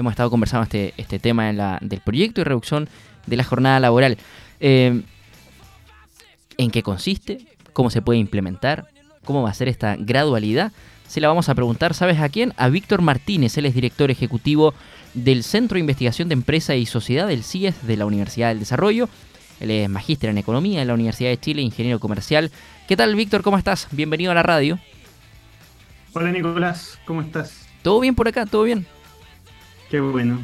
hemos estado conversando este, este tema del proyecto y reducción de la jornada laboral. Eh, ¿En qué consiste? ¿Cómo se puede implementar? ¿Cómo va a ser esta gradualidad? Se la vamos a preguntar, ¿sabes a quién? A Víctor Martínez, él es director ejecutivo del Centro de Investigación de Empresa y Sociedad del CIES de la Universidad del Desarrollo. Él es magíster en Economía en la Universidad de Chile, ingeniero comercial. ¿Qué tal, Víctor? ¿Cómo estás? Bienvenido a la radio. Hola, Nicolás. ¿Cómo estás? ¿Todo bien por acá? ¿Todo bien? Qué bueno.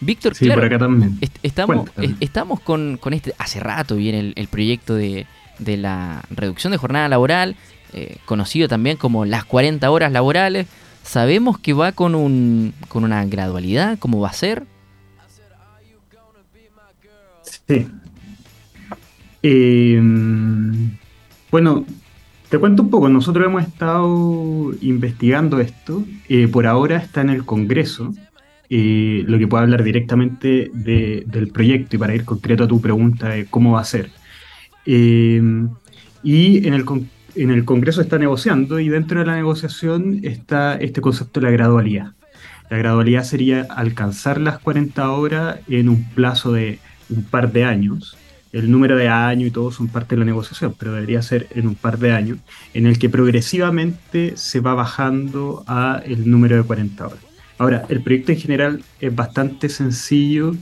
Víctor, sí, por acá también. estamos, estamos con, este, hace rato viene el, proyecto de, de, la reducción de jornada laboral, eh, conocido también como las 40 horas laborales. Sabemos que va con, un, con una gradualidad, ¿cómo va a ser? Sí. Em, bueno, te cuento un poco. Nosotros hemos estado investigando esto. Eh, por ahora está en el Congreso. Eh, lo que puedo hablar directamente del proyecto y para ir concreto a tu pregunta de cómo va a ser. Em, y en el, en el Congreso está negociando y dentro de la negociación está este concepto de la gradualidad. La gradualidad sería alcanzar las 40 horas en un plazo de un par de años. El número de años y todo son parte de la negociación, pero debería ser en un par de años, en el que progresivamente se va bajando a el número de 40 horas. Ahora, el proyecto en general es bastante sencillo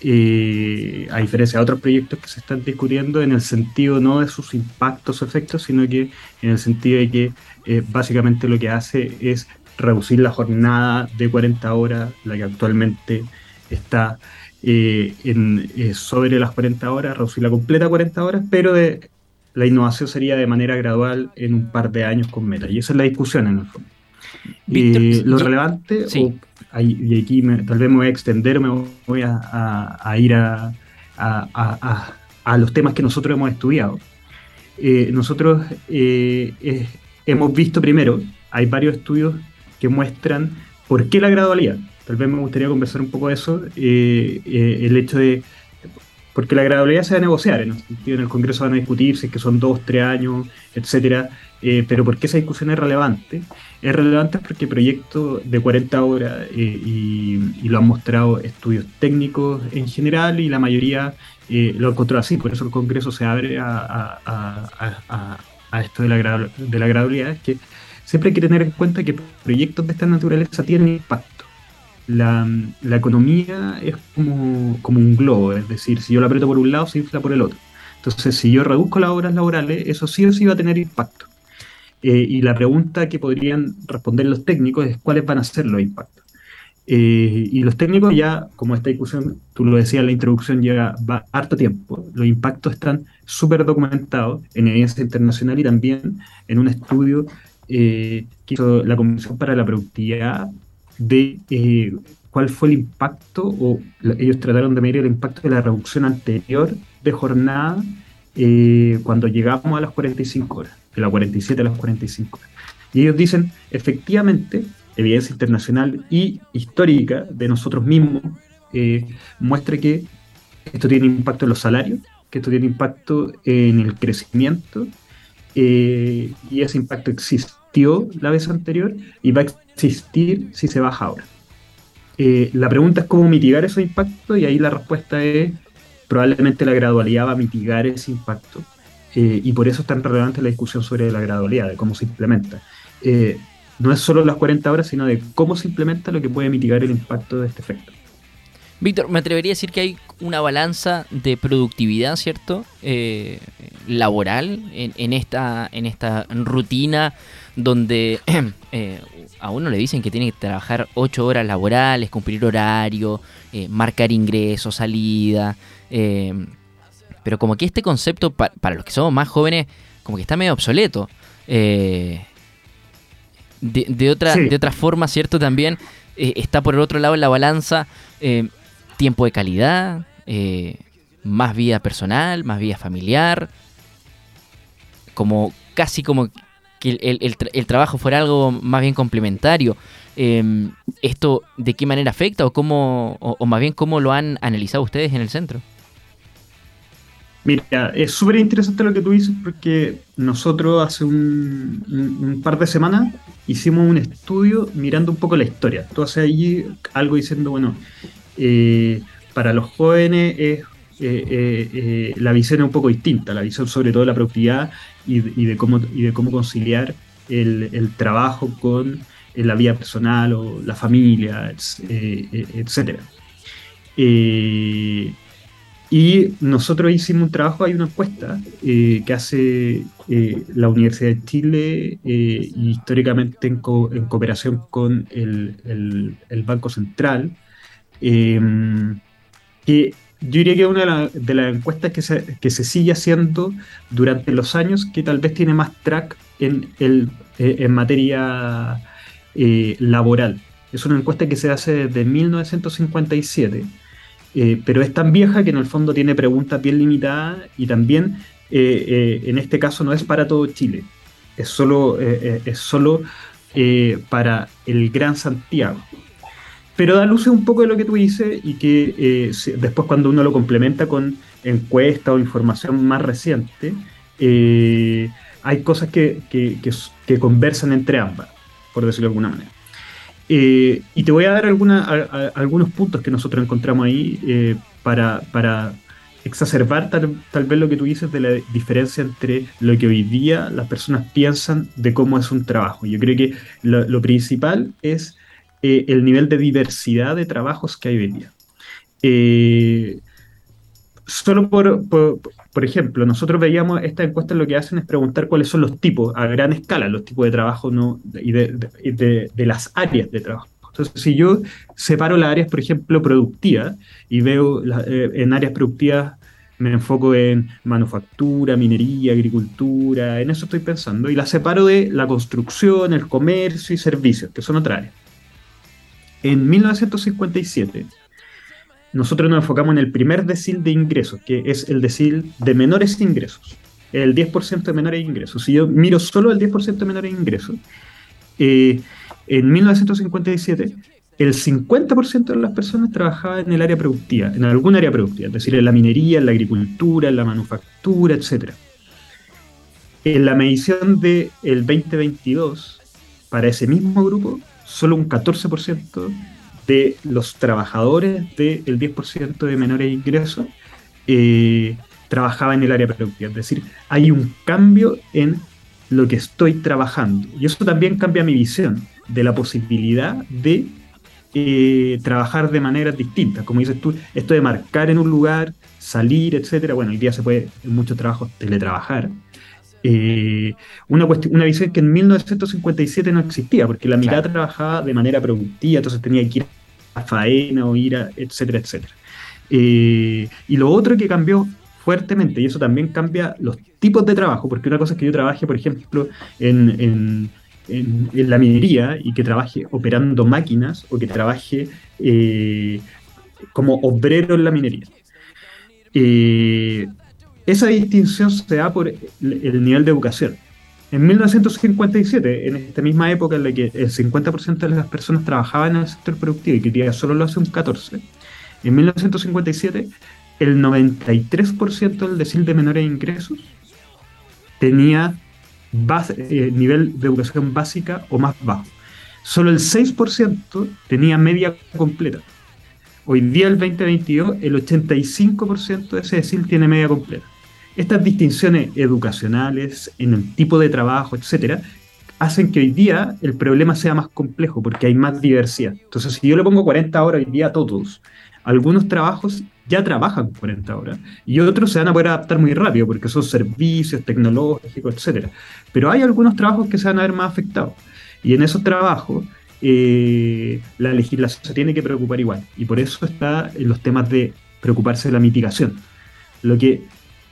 eh, a diferencia de otros proyectos que se están discutiendo, en el sentido no de sus impactos o efectos, sino que en el sentido de que eh, básicamente lo que hace es reducir la jornada de 40 horas, la que actualmente está eh, en, sobre las 40 horas, reducirla completa a 40 horas, pero de, la innovación sería de manera gradual en un par de años con meta. Y esa es la discusión en el fondo. Lo relevante, y aquí tal vez me voy a extender, me voy a, ir a, los temas que nosotros hemos estudiado. Eh, nosotros eh, eh, hemos visto primero, hay varios estudios que muestran por qué la gradualidad. Tal vez me gustaría conversar un poco de eso, el hecho de, porque la gradualidad se va a negociar, en el, en el Congreso van a discutir si es que son dos, tres años, etcétera, pero ¿por qué esa discusión es relevante? Es relevante porque proyecto de 40 horas eh, y, lo han mostrado estudios técnicos en general y la mayoría eh, lo encontró así, por eso el Congreso se abre a, esto de la, de la gradualidad, es que siempre hay que tener en cuenta que proyectos de esta naturaleza tienen impacto. La, economía es como, como un globo, es decir, si yo lo aprieto por un lado, se infla por el otro. Entonces, si yo reduzco las horas laborales, eso sí o sí va a tener impacto. Eh, y la pregunta que podrían responder los técnicos es cuáles van a ser los impactos. Eh, y los técnicos ya, como esta discusión, tú lo decías en la introducción, lleva va harto tiempo. Los impactos están súper documentados en evidencia internacional y también en un estudio eh, que hizo la Comisión para la Productividad de cuál fue el impacto, o ellos trataron de medir el impacto de la reducción anterior de jornada cuando llegamos a las 45 horas de las 47 a las 45. Y ellos dicen, efectivamente, evidencia internacional y histórica de nosotros mismos eh, muestra que esto tiene impacto en los salarios, que esto tiene impacto en el crecimiento, eh, y ese impacto la vez anterior y va a existir si se baja ahora. Eh, la pregunta es cómo mitigar ese impacto y ahí la respuesta es probablemente la gradualidad va a mitigar ese impacto eh, y por eso es tan relevante la discusión sobre la gradualidad, de cómo se implementa. Eh, no es solo las 40 horas, sino de cómo se implementa lo que puede mitigar el impacto de este efecto. Víctor, me atrevería a decir que hay una balanza de productividad, ¿cierto? Eh, laboral en, esta, en esta rutina donde a uno le dicen que tiene que trabajar 8 horas laborales, cumplir horario, marcar ingresos, salida. Pero como que este concepto, para los que somos más jóvenes, como que está medio obsoleto. Eh, de, otra, de otra forma, ¿cierto? También eh, está por el otro lado en la balanza eh, tiempo de calidad, más vida personal, más vida familiar. Como casi como que el, trabajo fuera algo más bien complementario. ¿Esto de qué manera afecta o, cómo, o más bien cómo lo han analizado ustedes en el centro? Mira, es súper interesante lo que tú dices porque nosotros hace un, par de semanas hicimos un estudio mirando un poco la historia. Tú haces allí algo diciendo, bueno, eh, para los jóvenes es, eh, eh, la visión es un poco distinta, la visión sobre todo de la productividad y, de, cómo, y de cómo conciliar el, trabajo con la vida personal o la familia, etc. Y nosotros hicimos un trabajo, hay una encuesta eh, que hace eh, la Universidad de Chile eh, históricamente en, cooperación con el, Banco Central, em, que yo diría que es una de, las encuestas que se, que se, sigue haciendo durante los años, que tal vez tiene más track en, el, en materia laboral. Es una encuesta que se hace desde 1957 eh, pero es tan vieja que en el fondo tiene preguntas bien limitadas y también eh, eh, en este caso no es para todo Chile, es solo, es solo para el Gran Santiago. Pero da luces un poco de lo que tú dices y que después cuando uno lo complementa con encuesta o información más reciente, hay cosas que, que conversan entre ambas, por decirlo de alguna manera. Eh, y te voy a dar algunos puntos que nosotros encontramos ahí eh, para, exacerbar tal, vez lo que tú dices de la diferencia entre lo que hoy día las personas piensan de cómo es un trabajo. Yo creo que lo, principal es eh, el nivel de diversidad de trabajos que hay hoy día. solo por, por, ejemplo, nosotros veíamos esta encuesta lo que hacen es preguntar cuáles son los tipos, a gran escala, los tipos de trabajo ¿no? y de, de, las áreas de trabajo. Entonces, si yo separo las áreas, por ejemplo, productivas, y veo eh, en áreas productivas, me enfoco en manufactura, minería, agricultura, en eso estoy pensando, y las separo de la construcción, el comercio y servicios, que son otras áreas. En 1957, nosotros nos enfocamos en el primer decil de ingresos, que es el decil de menores ingresos, el 10% de menores ingresos. Si yo miro solo el 10% de menores ingresos, eh, en 1957 el 50% de las personas trabajaba en el área productiva, en algún área productiva, es decir, en la minería, en la agricultura, en la manufactura, etc. En la medición del 2022, para ese mismo grupo, solo un 14% de los trabajadores del 10% de menores ingresos eh, trabajaba en el área productiva. Es decir, hay un cambio en lo que estoy trabajando. Y eso también cambia mi visión de la posibilidad de eh, trabajar de maneras distintas. Como dices tú, esto de marcar en un lugar, salir, etcétera. Bueno, hoy día se puede en muchos trabajos teletrabajar. Eh, una, una visión que en 1957 no existía, porque la mitad trabajaba de manera productiva, entonces tenía que ir a faena o ir a, etcétera, etcétera. Eh, y lo otro que cambió fuertemente, y eso también cambia los tipos de trabajo, porque una cosa es que yo trabaje, por ejemplo, en, en, la minería y que trabaje operando máquinas o que trabaje eh, como obrero en la minería. Esa distinción se da por el nivel de educación. En 1957, en esta misma época en la que el 50% de las personas trabajaban en el sector productivo y que solo lo hace un 14%, en 1957 el 93% del decil de menores ingresos tenía eh, nivel de educación básica o más bajo. Solo el 6% tenía media completa. Hoy día, el 2022, el 85% de ese decil tiene media completa. Estas distinciones educacionales en el tipo de trabajo, etcétera, hacen que hoy día el problema sea más complejo porque hay más diversidad. Entonces, si yo le pongo 40 horas hoy día a todos, algunos trabajos ya trabajan 40 horas y otros se van a poder adaptar muy rápido porque son servicios tecnológicos, etcétera. Pero hay algunos trabajos que se van a ver más afectados y en esos trabajos eh, la legislación se tiene que preocupar igual y por eso está en los temas de preocuparse de la mitigación. Lo que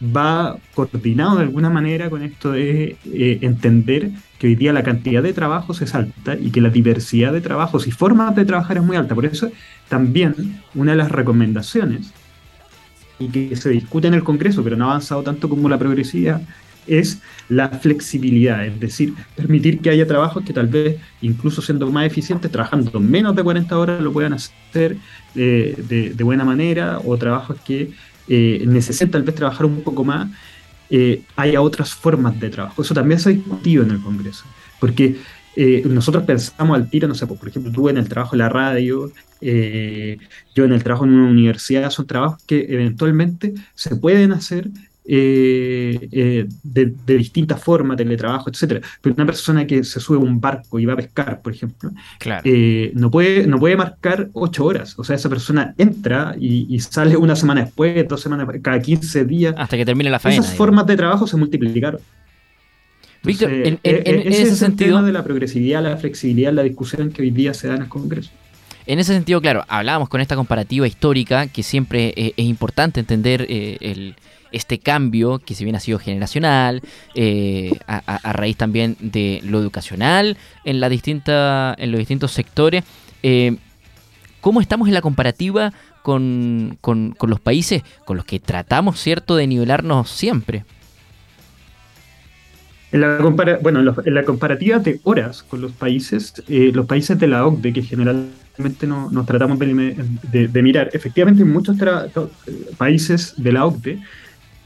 va coordinado de alguna manera con esto de eh, entender que hoy día la cantidad de trabajos es alta y que la diversidad de trabajos y formas de trabajar es muy alta. Por eso también una de las recomendaciones y que se discute en el Congreso, pero no ha avanzado tanto como la progresividad, es la flexibilidad, es decir, permitir que haya trabajos que tal vez, incluso siendo más eficientes, trabajando menos de 40 horas, lo puedan hacer eh, de, buena manera, o trabajos que eh, necesitan tal vez trabajar un poco más, eh, haya otras formas de trabajo. Eso también se ha discutido en el Congreso, porque eh, nosotros pensamos al tiro, no sé, pues, por ejemplo, tú en el trabajo en la radio, yo en el trabajo en una universidad, son trabajos que eventualmente se pueden hacer eh, eh, de, distintas formas, teletrabajo, etcétera. Pero una persona que se sube a un barco y va a pescar, por ejemplo, eh, no, puede, no puede marcar ocho horas. O sea, esa persona entra y, sale una semana después, dos semanas, cada 15 días. Hasta que termine la faena. Esas formas de trabajo se multiplicaron. Víctor, en, ese, sentido. de la progresividad, la flexibilidad, la discusión que hoy día se da en el Congreso. En ese sentido, claro, hablábamos con esta comparativa histórica que siempre es importante entender el, este cambio que si bien ha sido generacional, eh, a, raíz también de lo educacional en, la distinta, en los distintos sectores, eh, ¿cómo estamos en la comparativa con, los países con los que tratamos, ¿cierto?, de nivelarnos siempre. En la, bueno, en la comparativa de horas con los países, eh, los países de la OCDE, que generalmente no, nos tratamos de, mirar, efectivamente en muchos países de la OCDE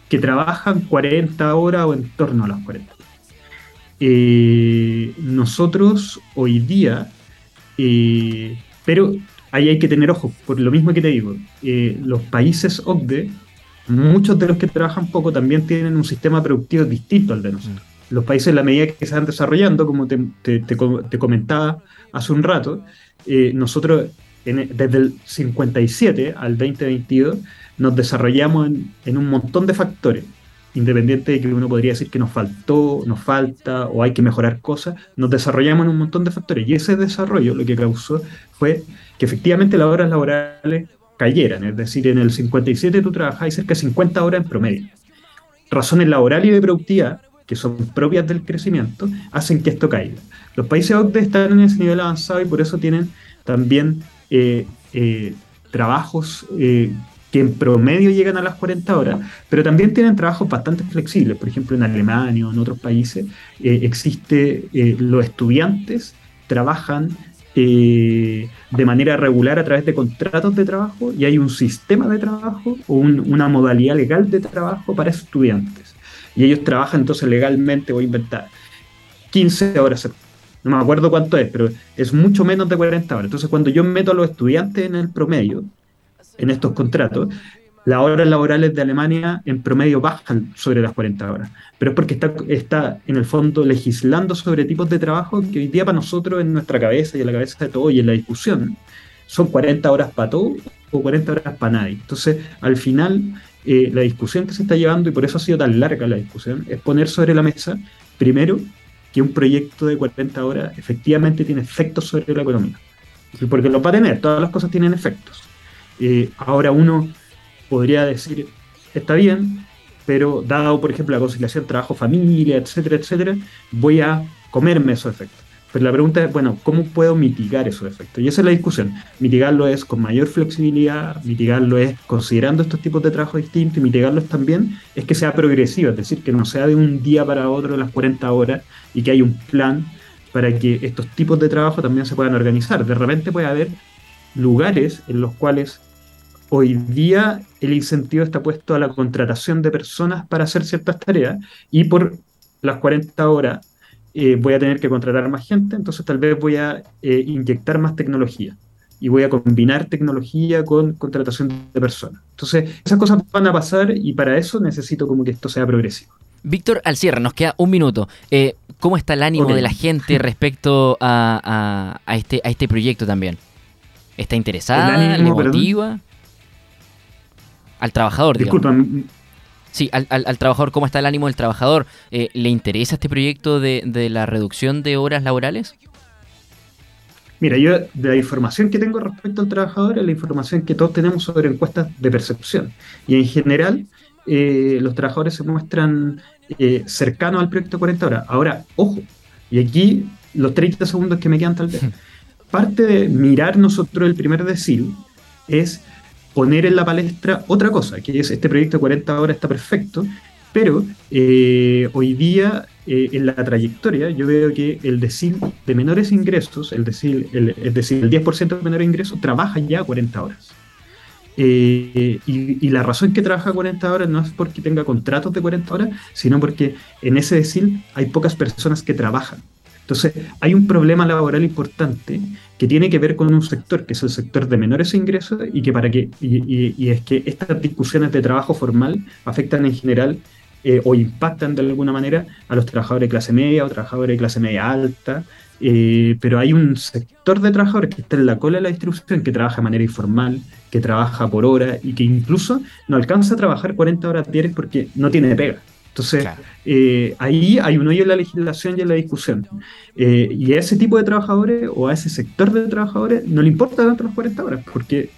que trabajan 40 horas o en torno a las 40. Eh, nosotros hoy día, eh, pero ahí hay que tener ojo, por lo mismo que te digo, eh, los países OCDE, muchos de los que trabajan poco también tienen un sistema productivo distinto al de nosotros. Mm. Los países, en la medida que se van desarrollando, como te, te comentaba hace un rato, nosotros desde el 57 al 2022 nos desarrollamos en, un montón de factores, independiente de que uno podría decir que nos faltó, nos falta o hay que mejorar cosas, nos desarrollamos en un montón de factores. Y ese desarrollo lo que causó fue que efectivamente las horas laborales cayeran, es decir, en el 57 tú trabajabas cerca de 50 horas en promedio. Razones laborales y de productividad, que son propias del crecimiento, hacen que esto caiga. Los países OCDE están en ese nivel avanzado y por eso tienen también eh, eh, trabajos eh, que en promedio llegan a las 40 horas, pero también tienen trabajos bastante flexibles. Por ejemplo, en Alemania o en otros países existe, los estudiantes trabajan de manera regular a través de contratos de trabajo y hay un sistema de trabajo o una modalidad legal de trabajo para estudiantes. Y ellos trabajan entonces legalmente, voy a inventar, 15 horas. No me acuerdo cuánto es, pero es mucho menos de 40 horas. Entonces, cuando yo meto a los estudiantes en el promedio, en estos contratos, las horas laborales de Alemania en promedio bajan sobre las 40 horas. Pero es porque está, está en el fondo legislando sobre tipos de trabajo que hoy día para nosotros en nuestra cabeza y en la cabeza de todos y en la discusión son 40 horas para todo o 40 horas para nadie. Entonces, al final, eh, la discusión que se está llevando, y por eso ha sido tan larga la discusión, es poner sobre la mesa, primero, que un proyecto de 40 horas efectivamente tiene efectos sobre la economía. Porque lo va a tener, todas las cosas tienen efectos. Eh, ahora uno podría decir, está bien, pero dado, por ejemplo, la conciliación trabajo-familia, etcétera, etcétera, voy a comerme esos efectos. Pero la pregunta es, bueno, ¿cómo puedo mitigar esos efectos? Y esa es la discusión. Mitigarlo es con mayor flexibilidad, mitigarlo es considerando estos tipos de trabajo distintos y mitigarlos también es que sea progresivo, es decir, que no sea de un día para otro las 40 horas y que hay un plan para que estos tipos de trabajo también se puedan organizar. De repente puede haber lugares en los cuales hoy día el incentivo está puesto a la contratación de personas para hacer ciertas tareas y por las 40 horas eh, voy a tener que contratar más gente, entonces tal vez voy a eh, inyectar más tecnología y voy a combinar tecnología con contratación de personas. Entonces, esas cosas van a pasar y para eso necesito como que esto sea progresivo. Víctor, al cierre, nos queda un minuto. Eh, ¿Cómo está el ánimo de la gente respecto a, este, a este proyecto también? ¿Está interesada? ¿Le motiva? Al trabajador, Disculpa. Sí, al, trabajador, ¿cómo está el ánimo del trabajador? Eh, ¿Le interesa este proyecto de, la reducción de horas laborales? Mira, yo de la información que tengo respecto al trabajador es la información que todos tenemos sobre encuestas de percepción. Y en general, eh, los trabajadores se muestran eh, cercanos al proyecto 40 horas. Ahora, ojo, y aquí los 30 segundos que me quedan tal vez. Parte de mirar nosotros el primer decil es poner en la palestra otra cosa, que es este proyecto de 40 horas está perfecto, pero eh, hoy día eh, en la trayectoria yo veo que el decil de menores ingresos, el decil, el, es decir, el 10% de menores ingresos trabaja ya 40 horas. Eh, y, la razón que trabaja 40 horas no es porque tenga contratos de 40 horas, sino porque en ese decir hay pocas personas que trabajan. Entonces, hay un problema laboral importante que tiene que ver con un sector, que es el sector de menores ingresos, y que para que, y, es que estas discusiones de trabajo formal afectan en general eh, o impactan de alguna manera a los trabajadores de clase media o trabajadores de clase media alta, eh, pero hay un sector de trabajadores que está en la cola de la distribución, que trabaja de manera informal, que trabaja por hora y que incluso no alcanza a trabajar 40 horas diarias porque no tiene pega. Entonces, eh, ahí hay un hoyo en la legislación y en la discusión. Eh, y a ese tipo de trabajadores o a ese sector de trabajadores no le importa tanto las 40 horas porque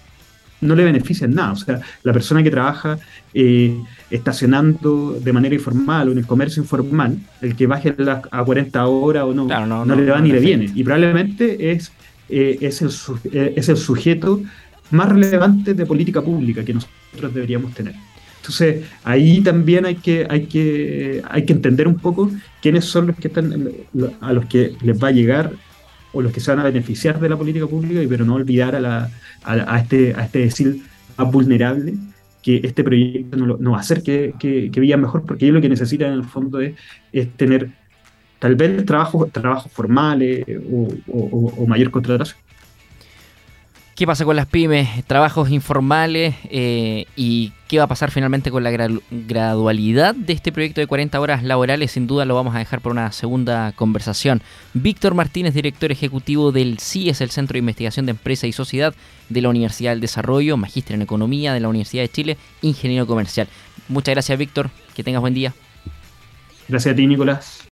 no le benefician nada. O sea, la persona que trabaja eh, estacionando de manera informal o en el comercio informal, el que baje a 40 horas o no, no, le va ni le viene. Y probablemente es, es, el, es el sujeto más relevante de política pública que nosotros deberíamos tener. Entonces, ahí también hay que, hay que, hay que entender un poco quiénes son los que están, a los que les va a llegar o los que se van a beneficiar de la política pública, pero no olvidar a, la, a, este, a este decir más vulnerable que este proyecto no, va a hacer que, que, vivan mejor, porque ellos lo que necesitan en el fondo es, tener tal vez trabajos trabajo formales o, o mayor contratación. ¿Qué pasa con las pymes? Trabajos informales eh, y qué va a pasar finalmente con la gradualidad de este proyecto de 40 horas laborales. Sin duda lo vamos a dejar por una segunda conversación. Víctor Martínez, director ejecutivo del CIES, el Centro de Investigación de Empresa y Sociedad de la Universidad del Desarrollo, magíster en Economía de la Universidad de Chile, ingeniero comercial. Muchas gracias, Víctor. Que tengas buen día. Gracias a ti, Nicolás.